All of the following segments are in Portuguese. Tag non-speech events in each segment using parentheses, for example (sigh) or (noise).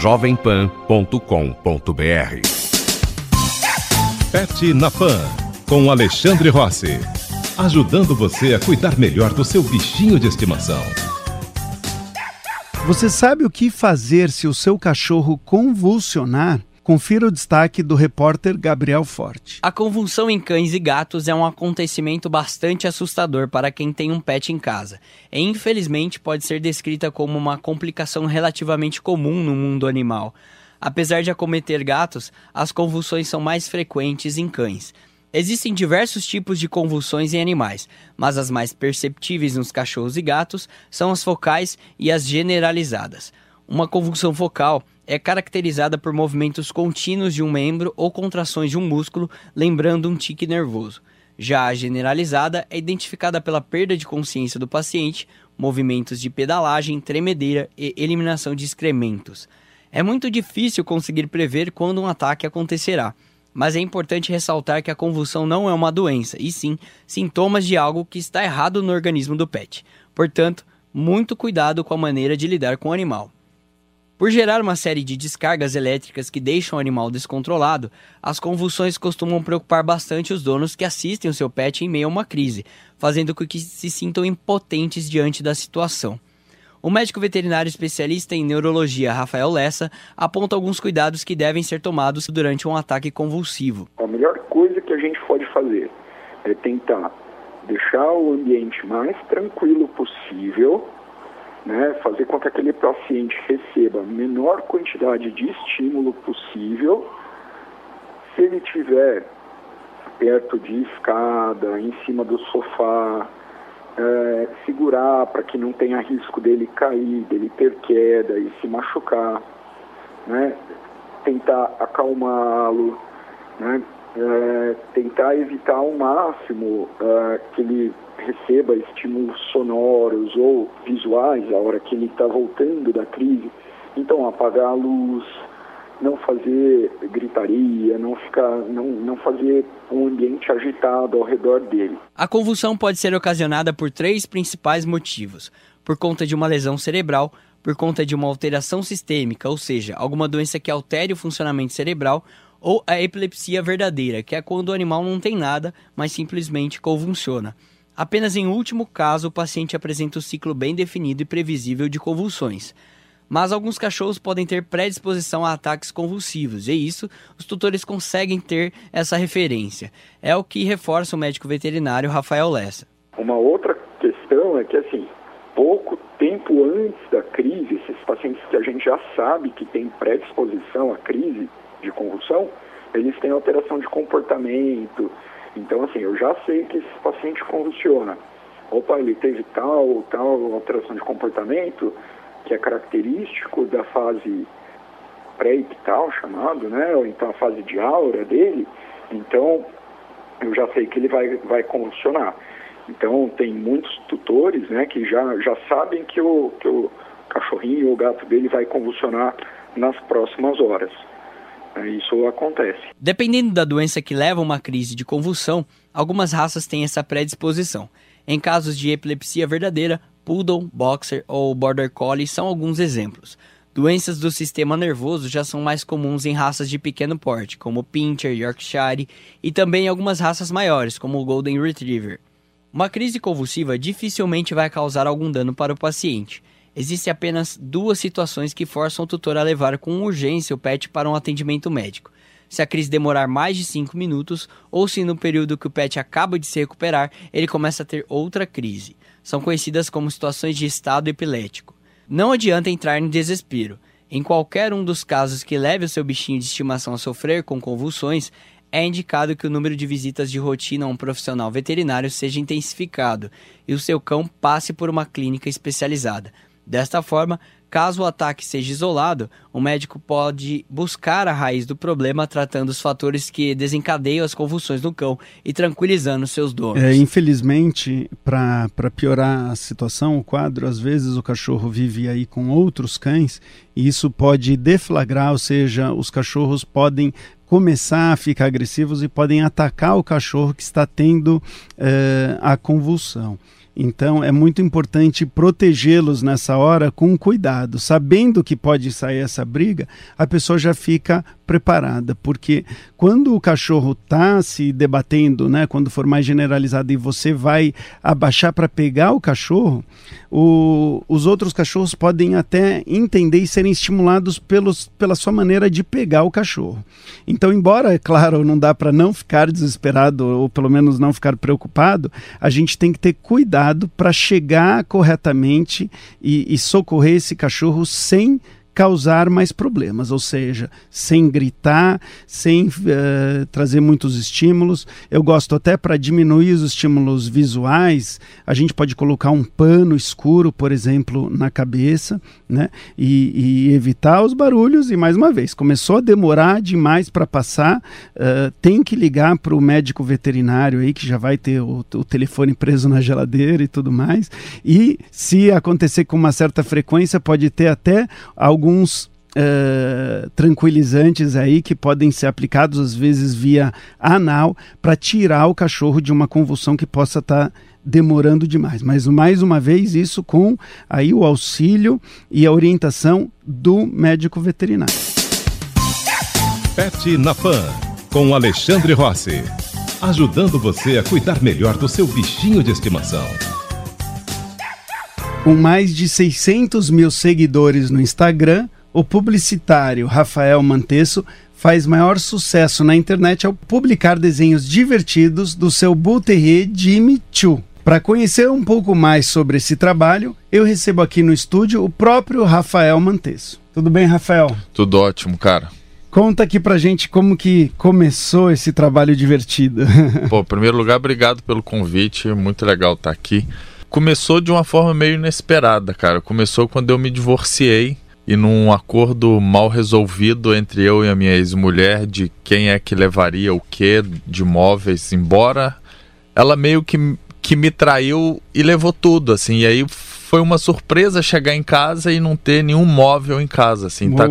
jovempan.com.br. Pet na Pan, com Alexandre Rossi. Ajudando você a cuidar melhor do seu bichinho de estimação. Você sabe o que fazer se o seu cachorro convulsionar? Confira o destaque do repórter Gabriel Forte. A convulsão em cães e gatos é um acontecimento bastante assustador para quem tem um pet em casa. E, infelizmente, pode ser descrita como uma complicação relativamente comum no mundo animal. Apesar de acometer gatos, as convulsões são mais frequentes em cães. Existem diversos tipos de convulsões em animais, mas as mais perceptíveis nos cachorros e gatos são as focais e as generalizadas. Uma convulsão focal é caracterizada por movimentos contínuos de um membro ou contrações de um músculo, lembrando um tique nervoso. Já a generalizada é identificada pela perda de consciência do paciente, movimentos de pedalagem, tremedeira e eliminação de excrementos. É muito difícil conseguir prever quando um ataque acontecerá, mas é importante ressaltar que a convulsão não é uma doença, e sim sintomas de algo que está errado no organismo do pet. Portanto, muito cuidado com a maneira de lidar com o animal. Por gerar uma série de descargas elétricas que deixam o animal descontrolado, as convulsões costumam preocupar bastante os donos que assistem o seu pet em meio a uma crise, fazendo com que se sintam impotentes diante da situação. O médico veterinário especialista em neurologia Rafael Lessa aponta alguns cuidados que devem ser tomados durante um ataque convulsivo. A melhor coisa que a gente pode fazer é tentar deixar o ambiente mais tranquilo possível né, fazer com que aquele paciente receba a menor quantidade de estímulo possível. Se ele tiver perto de escada, em cima do sofá, é, segurar para que não tenha risco dele cair, dele ter queda e se machucar, né? tentar acalmá-lo, né? É, tentar evitar ao máximo é, que ele receba estímulos sonoros ou visuais a hora que ele está voltando da crise. Então, apagar a luz, não fazer gritaria, não ficar, não, não fazer um ambiente agitado ao redor dele. A convulsão pode ser ocasionada por três principais motivos: por conta de uma lesão cerebral, por conta de uma alteração sistêmica, ou seja, alguma doença que altere o funcionamento cerebral, ou a epilepsia verdadeira, que é quando o animal não tem nada, mas simplesmente convulsiona. Apenas em último caso, o paciente apresenta um ciclo bem definido e previsível de convulsões. Mas alguns cachorros podem ter predisposição a ataques convulsivos, e isso os tutores conseguem ter essa referência. É o que reforça o médico veterinário Rafael Lessa. Uma outra questão é que, assim, pouco tempo antes da crise, esses pacientes que a gente já sabe que têm predisposição à crise de convulsão, eles têm alteração de comportamento, então, assim, eu já sei que esse paciente convulsiona. Opa, ele teve tal, tal alteração de comportamento, que é característico da fase pré-ictal, chamado, né? Ou então a fase de aura dele. Então, eu já sei que ele vai, vai convulsionar. Então, tem muitos tutores, né, que já, já sabem que o, que o cachorrinho ou o gato dele vai convulsionar nas próximas horas. Isso acontece. Dependendo da doença que leva a uma crise de convulsão, algumas raças têm essa predisposição. Em casos de epilepsia verdadeira, Poodle, Boxer ou Border Collie são alguns exemplos. Doenças do sistema nervoso já são mais comuns em raças de pequeno porte, como Pinscher, Yorkshire, e também em algumas raças maiores, como o Golden Retriever. Uma crise convulsiva dificilmente vai causar algum dano para o paciente, Existem apenas duas situações que forçam o tutor a levar com urgência o pet para um atendimento médico. Se a crise demorar mais de 5 minutos ou se no período que o pet acaba de se recuperar ele começa a ter outra crise. São conhecidas como situações de estado epilético. Não adianta entrar em desespero. Em qualquer um dos casos que leve o seu bichinho de estimação a sofrer com convulsões, é indicado que o número de visitas de rotina a um profissional veterinário seja intensificado e o seu cão passe por uma clínica especializada. Desta forma, caso o ataque seja isolado, o médico pode buscar a raiz do problema tratando os fatores que desencadeiam as convulsões no cão e tranquilizando seus donos. É, infelizmente, para piorar a situação, o quadro, às vezes o cachorro vive aí com outros cães e isso pode deflagrar, ou seja, os cachorros podem começar a ficar agressivos e podem atacar o cachorro que está tendo uh, a convulsão. Então é muito importante protegê-los nessa hora com cuidado, sabendo que pode sair essa briga, a pessoa já fica preparada, porque quando o cachorro está se debatendo, né, quando for mais generalizado e você vai abaixar para pegar o cachorro, o, os outros cachorros podem até entender e serem estimulados pelos, pela sua maneira de pegar o cachorro. Então, embora, é claro, não dá para não ficar desesperado ou pelo menos não ficar preocupado, a gente tem que ter cuidado para chegar corretamente e, e socorrer esse cachorro sem causar mais problemas, ou seja, sem gritar, sem uh, trazer muitos estímulos. Eu gosto até para diminuir os estímulos visuais, a gente pode colocar um pano escuro, por exemplo, na cabeça, né? E, e evitar os barulhos. E mais uma vez, começou a demorar demais para passar, uh, tem que ligar para o médico veterinário aí que já vai ter o, o telefone preso na geladeira e tudo mais. E se acontecer com uma certa frequência, pode ter até algum alguns Uh, tranquilizantes aí que podem ser aplicados às vezes via anal para tirar o cachorro de uma convulsão que possa estar tá demorando demais. Mas mais uma vez isso com aí o auxílio e a orientação do médico veterinário. Pet na Pan com Alexandre Rossi, ajudando você a cuidar melhor do seu bichinho de estimação. Com mais de 600 mil seguidores no Instagram, o publicitário Rafael Mantesso faz maior sucesso na internet ao publicar desenhos divertidos do seu Bull Terrier Jimmy Choo. Para conhecer um pouco mais sobre esse trabalho, eu recebo aqui no estúdio o próprio Rafael Mantesso. Tudo bem, Rafael? Tudo ótimo, cara. Conta aqui pra gente como que começou esse trabalho divertido. (laughs) Pô, em primeiro lugar, obrigado pelo convite, muito legal estar aqui começou de uma forma meio inesperada, cara. Começou quando eu me divorciei e num acordo mal resolvido entre eu e a minha ex-mulher de quem é que levaria o que de móveis embora, ela meio que, que me traiu e levou tudo, assim. E aí foi uma surpresa chegar em casa e não ter nenhum móvel em casa, assim. Tá,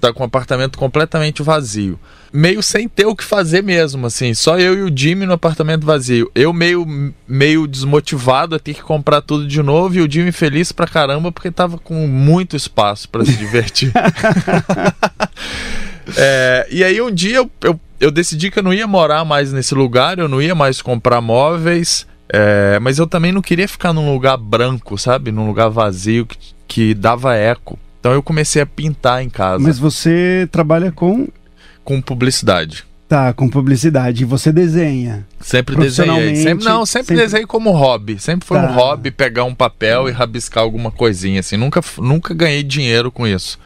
tá com o apartamento completamente vazio meio sem ter o que fazer mesmo, assim. Só eu e o Jimmy no apartamento vazio. Eu meio, meio desmotivado a ter que comprar tudo de novo e o Jimmy feliz pra caramba porque tava com muito espaço para se divertir. (laughs) é, e aí um dia eu, eu, eu, decidi que eu não ia morar mais nesse lugar, eu não ia mais comprar móveis. É, mas eu também não queria ficar num lugar branco, sabe? Num lugar vazio que, que dava eco. Então eu comecei a pintar em casa. Mas você trabalha com com publicidade. Tá, com publicidade. E você desenha? Sempre desenhei. Sempre, não, sempre, sempre... desenhei como hobby. Sempre foi tá. um hobby pegar um papel e rabiscar alguma coisinha assim. Nunca, nunca ganhei dinheiro com isso.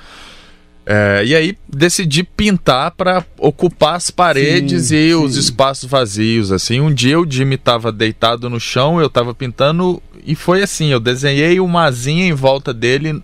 É, e aí decidi pintar para ocupar as paredes sim, e sim. os espaços vazios. Assim, um dia o Jimmy estava deitado no chão, eu estava pintando e foi assim. Eu desenhei uma asinha em volta dele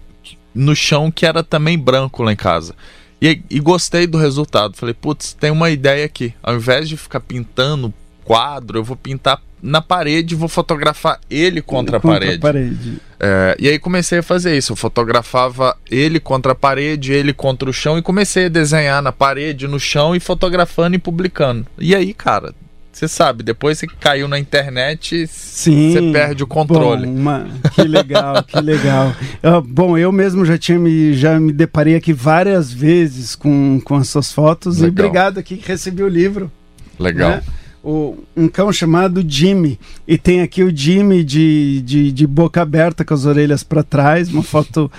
no chão que era também branco lá em casa. E, e gostei do resultado. Falei, putz, tem uma ideia aqui. Ao invés de ficar pintando quadro, eu vou pintar na parede e vou fotografar ele contra, contra a parede. A parede. É, e aí comecei a fazer isso. Eu fotografava ele contra a parede, ele contra o chão e comecei a desenhar na parede, no chão e fotografando e publicando. E aí, cara, você sabe, depois que caiu na internet, você perde o controle. Bom, uma... Que legal, que legal. (laughs) Uh, bom, eu mesmo já tinha me, já me deparei aqui várias vezes com, com as suas fotos legal. e obrigado aqui que recebi o livro. Legal. Né? O, um cão chamado Jimmy. E tem aqui o Jimmy de, de, de boca aberta com as orelhas para trás, uma foto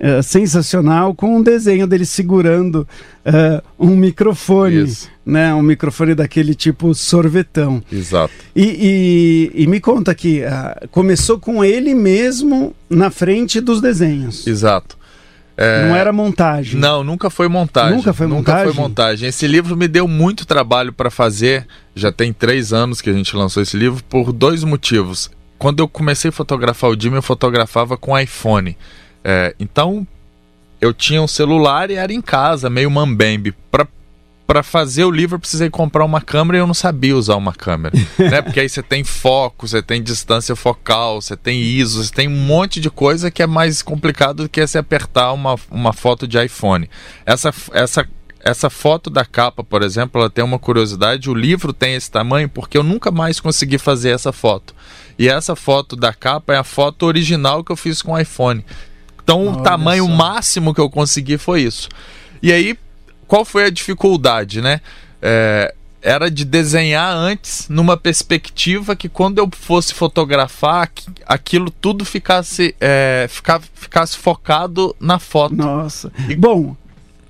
uh, sensacional com um desenho dele segurando uh, um microfone, Isso. né? Um microfone daquele tipo sorvetão. Exato. E, e, e me conta aqui, uh, começou com ele mesmo na frente dos desenhos. Exato. É... Não era montagem. Não, nunca foi montagem. Nunca foi nunca montagem. foi montagem. Esse livro me deu muito trabalho para fazer. Já tem três anos que a gente lançou esse livro por dois motivos. Quando eu comecei a fotografar o Jimmy, eu fotografava com iPhone. É, então, eu tinha um celular e era em casa, meio mambembe. Para fazer o livro, eu precisei comprar uma câmera e eu não sabia usar uma câmera. (laughs) né? Porque aí você tem foco, você tem distância focal, você tem ISO, você tem um monte de coisa que é mais complicado do que você apertar uma, uma foto de iPhone. Essa, essa essa foto da capa, por exemplo, ela tem uma curiosidade. O livro tem esse tamanho porque eu nunca mais consegui fazer essa foto. E essa foto da capa é a foto original que eu fiz com o iPhone. Então Olha o tamanho só. máximo que eu consegui foi isso. E aí, qual foi a dificuldade, né? É, era de desenhar antes numa perspectiva que quando eu fosse fotografar aquilo tudo ficasse é, fica, ficasse focado na foto. Nossa. E... Bom,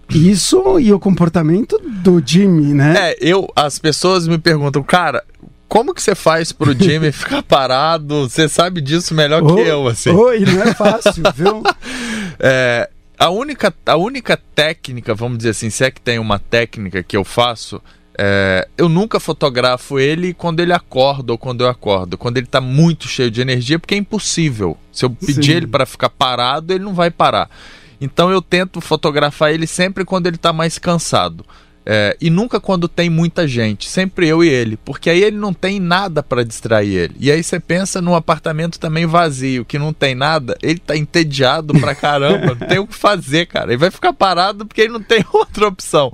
isso e o comportamento do Jimmy, né? É, eu as pessoas me perguntam, cara, como que você faz pro (laughs) Jimmy ficar parado? Você sabe disso melhor oh, que eu, assim. Oi, não é fácil, viu? (laughs) é, a única, a única técnica, vamos dizer assim, se é que tem uma técnica que eu faço, é, eu nunca fotografo ele quando ele acorda ou quando eu acordo, quando ele está muito cheio de energia, porque é impossível. Se eu pedir Sim. ele para ficar parado, ele não vai parar. Então eu tento fotografar ele sempre quando ele está mais cansado. É, e nunca quando tem muita gente, sempre eu e ele, porque aí ele não tem nada para distrair ele. E aí você pensa num apartamento também vazio, que não tem nada, ele tá entediado pra (laughs) caramba, não tem o que fazer, cara. Ele vai ficar parado porque ele não tem (laughs) outra opção.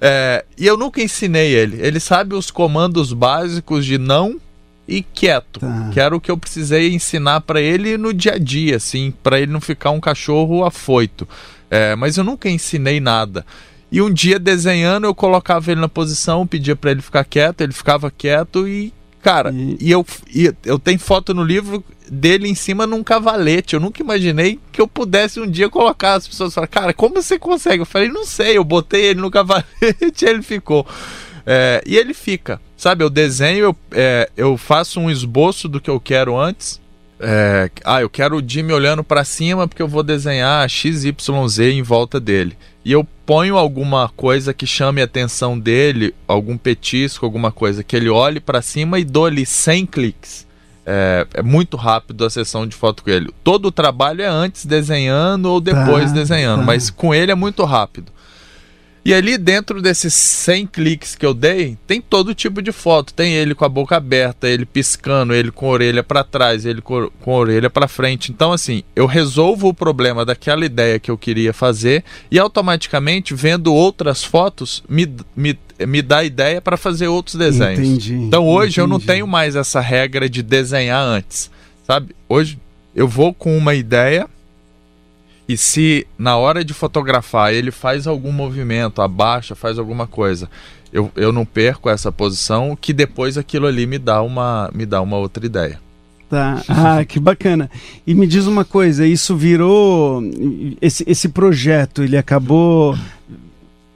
É, e eu nunca ensinei ele. Ele sabe os comandos básicos de não e quieto, tá. que era o que eu precisei ensinar para ele no dia a dia, assim, para ele não ficar um cachorro afoito. É, mas eu nunca ensinei nada. E um dia desenhando, eu colocava ele na posição, pedia para ele ficar quieto, ele ficava quieto e cara, e, e eu e eu tenho foto no livro dele em cima num cavalete. Eu nunca imaginei que eu pudesse um dia colocar as pessoas falar, cara, como você consegue? Eu falei, não sei, eu botei ele no cavalete e ele ficou. É, e ele fica, sabe? Eu desenho, eu, é, eu faço um esboço do que eu quero antes. É, ah, eu quero o Jimmy olhando para cima porque eu vou desenhar XYZ em volta dele e eu ponho alguma coisa que chame a atenção dele, algum petisco, alguma coisa que ele olhe para cima e dou-lhe 100 cliques. É, é, muito rápido a sessão de foto com ele. Todo o trabalho é antes desenhando ou depois tá, desenhando, tá. mas com ele é muito rápido. E ali dentro desses 100 cliques que eu dei, tem todo tipo de foto. Tem ele com a boca aberta, ele piscando, ele com a orelha para trás, ele com, com a orelha para frente. Então assim, eu resolvo o problema daquela ideia que eu queria fazer e automaticamente vendo outras fotos me, me, me dá ideia para fazer outros desenhos. Entendi, então hoje entendi. eu não tenho mais essa regra de desenhar antes, sabe? Hoje eu vou com uma ideia e se na hora de fotografar ele faz algum movimento, abaixa, faz alguma coisa, eu, eu não perco essa posição, que depois aquilo ali me dá uma, me dá uma outra ideia. Tá. Ah, que bacana. E me diz uma coisa, isso virou esse, esse projeto, ele acabou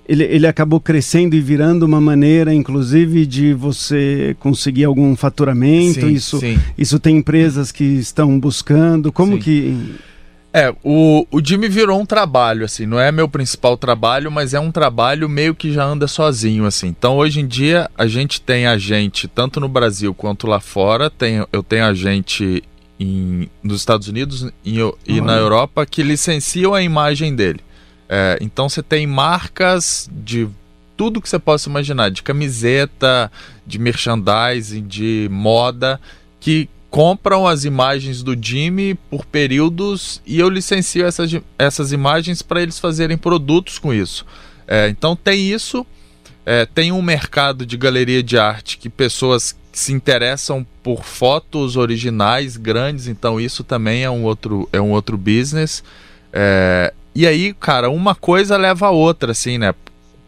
ele, ele acabou crescendo e virando uma maneira, inclusive, de você conseguir algum faturamento. Sim, isso, sim. isso tem empresas que estão buscando. Como sim. que é, o, o Jimmy virou um trabalho, assim, não é meu principal trabalho, mas é um trabalho meio que já anda sozinho, assim. Então, hoje em dia, a gente tem a gente, tanto no Brasil quanto lá fora, tem, eu tenho a gente em, nos Estados Unidos em, e na Europa que licenciam a imagem dele. É, então, você tem marcas de tudo que você possa imaginar, de camiseta, de merchandising, de moda, que compram as imagens do Jimmy por períodos e eu licencio essas, essas imagens para eles fazerem produtos com isso. É, então tem isso, é, tem um mercado de galeria de arte que pessoas se interessam por fotos originais grandes, então isso também é um outro, é um outro business. É, e aí, cara, uma coisa leva a outra, assim, né?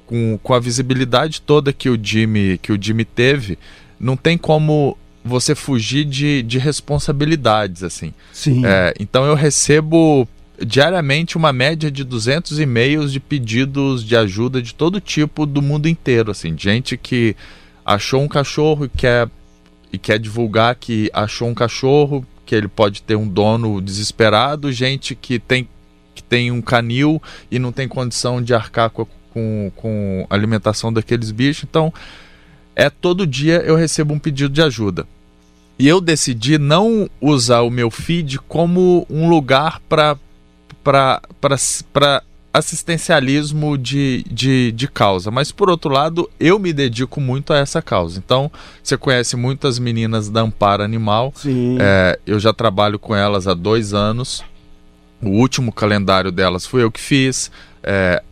Com, com a visibilidade toda que o Jimmy, que o Jimmy teve, não tem como você fugir de, de responsabilidades, assim. Sim. É, então eu recebo diariamente uma média de 200 e-mails de pedidos de ajuda de todo tipo do mundo inteiro, assim, gente que achou um cachorro e quer e quer divulgar que achou um cachorro, que ele pode ter um dono desesperado, gente que tem que tem um canil e não tem condição de arcar com, com, com alimentação daqueles bichos. Então, é todo dia eu recebo um pedido de ajuda. E eu decidi não usar o meu feed como um lugar para assistencialismo de, de, de causa. Mas, por outro lado, eu me dedico muito a essa causa. Então, você conhece muitas meninas da Amparo Animal. É, eu já trabalho com elas há dois anos. O último calendário delas foi eu que fiz. É,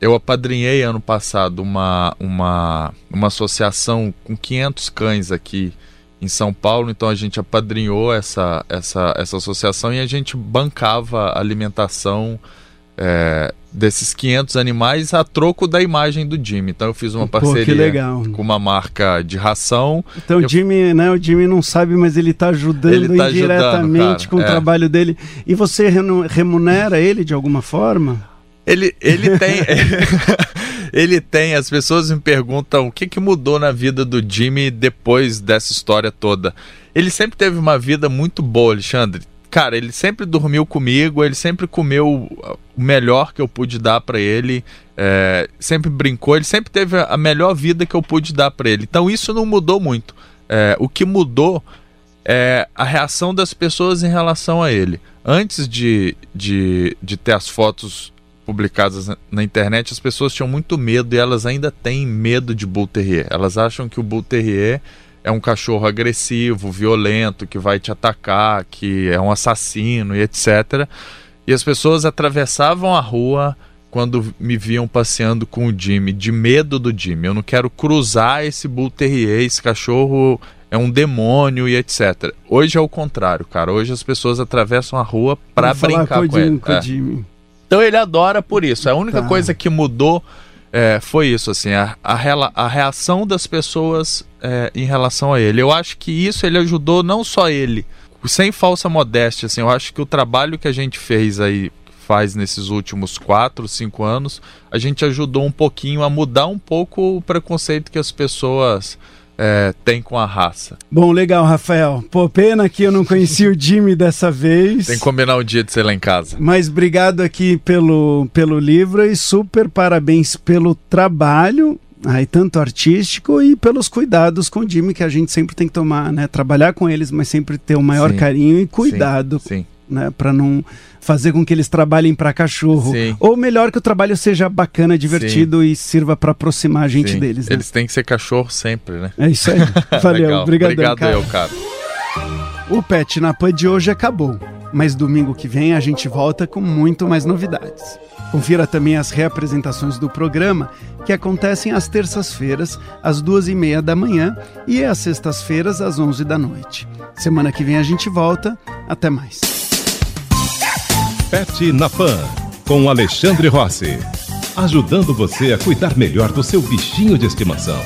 eu apadrinhei ano passado uma, uma, uma associação com 500 cães aqui em São Paulo, então a gente apadrinhou essa, essa, essa associação e a gente bancava a alimentação é, desses 500 animais a troco da imagem do Jimmy. Então eu fiz uma parceria Pô, com uma marca de ração. Então eu... o Jimmy, né, o Jimmy não sabe, mas ele está ajudando ele tá indiretamente ajudando, com é. o trabalho dele. E você remunera ele de alguma forma? Ele, ele tem. (laughs) ele tem. As pessoas me perguntam o que, que mudou na vida do Jimmy depois dessa história toda. Ele sempre teve uma vida muito boa, Alexandre cara, ele sempre dormiu comigo, ele sempre comeu o melhor que eu pude dar para ele, é, sempre brincou, ele sempre teve a melhor vida que eu pude dar para ele. Então isso não mudou muito. É, o que mudou é a reação das pessoas em relação a ele. Antes de, de, de ter as fotos publicadas na internet, as pessoas tinham muito medo e elas ainda têm medo de Bull Terrier. Elas acham que o Bull Terrier é um cachorro agressivo, violento, que vai te atacar, que é um assassino e etc. E as pessoas atravessavam a rua quando me viam passeando com o Jimmy, de medo do Jimmy. Eu não quero cruzar esse Bull Terrier, esse cachorro é um demônio e etc. Hoje é o contrário, cara. Hoje as pessoas atravessam a rua para brincar com, com, ele. Com é. Então ele adora por isso. A única tá. coisa que mudou é, foi isso, assim, a, a, reação das pessoas é, em relação a ele. Eu acho que isso ele ajudou não só ele, sem falsa modéstia, assim, eu acho que o trabalho que a gente fez aí, faz nesses últimos quatro, cinco anos, a gente ajudou um pouquinho a mudar um pouco o preconceito que as pessoas é, tem com a raça. Bom, legal, Rafael. Pô, pena que eu não conheci o Jimmy dessa vez. Tem que combinar o um dia de ser lá em casa. Mas obrigado aqui pelo, pelo livro e super parabéns pelo trabalho, aí tanto artístico e pelos cuidados com o Jimmy que a gente sempre tem que tomar, né? Trabalhar com eles, mas sempre ter o maior sim, carinho e cuidado. Sim. sim né, para não fazer com que eles trabalhem para cachorro. Sim. Ou melhor que o trabalho seja bacana, divertido Sim. e sirva para aproximar a gente Sim. deles. Né? Eles têm que ser cachorro sempre, né? É isso aí. (laughs) Valeu, obrigado. Obrigado eu, cara. O Pet na Pan de hoje acabou, mas domingo que vem a gente volta com muito mais novidades. Confira também as reapresentações do programa, que acontecem às terças-feiras, às duas e meia da manhã, e às sextas-feiras, às onze da noite. Semana que vem a gente volta. Até mais. Pet na Pan, com Alexandre Rossi. Ajudando você a cuidar melhor do seu bichinho de estimação.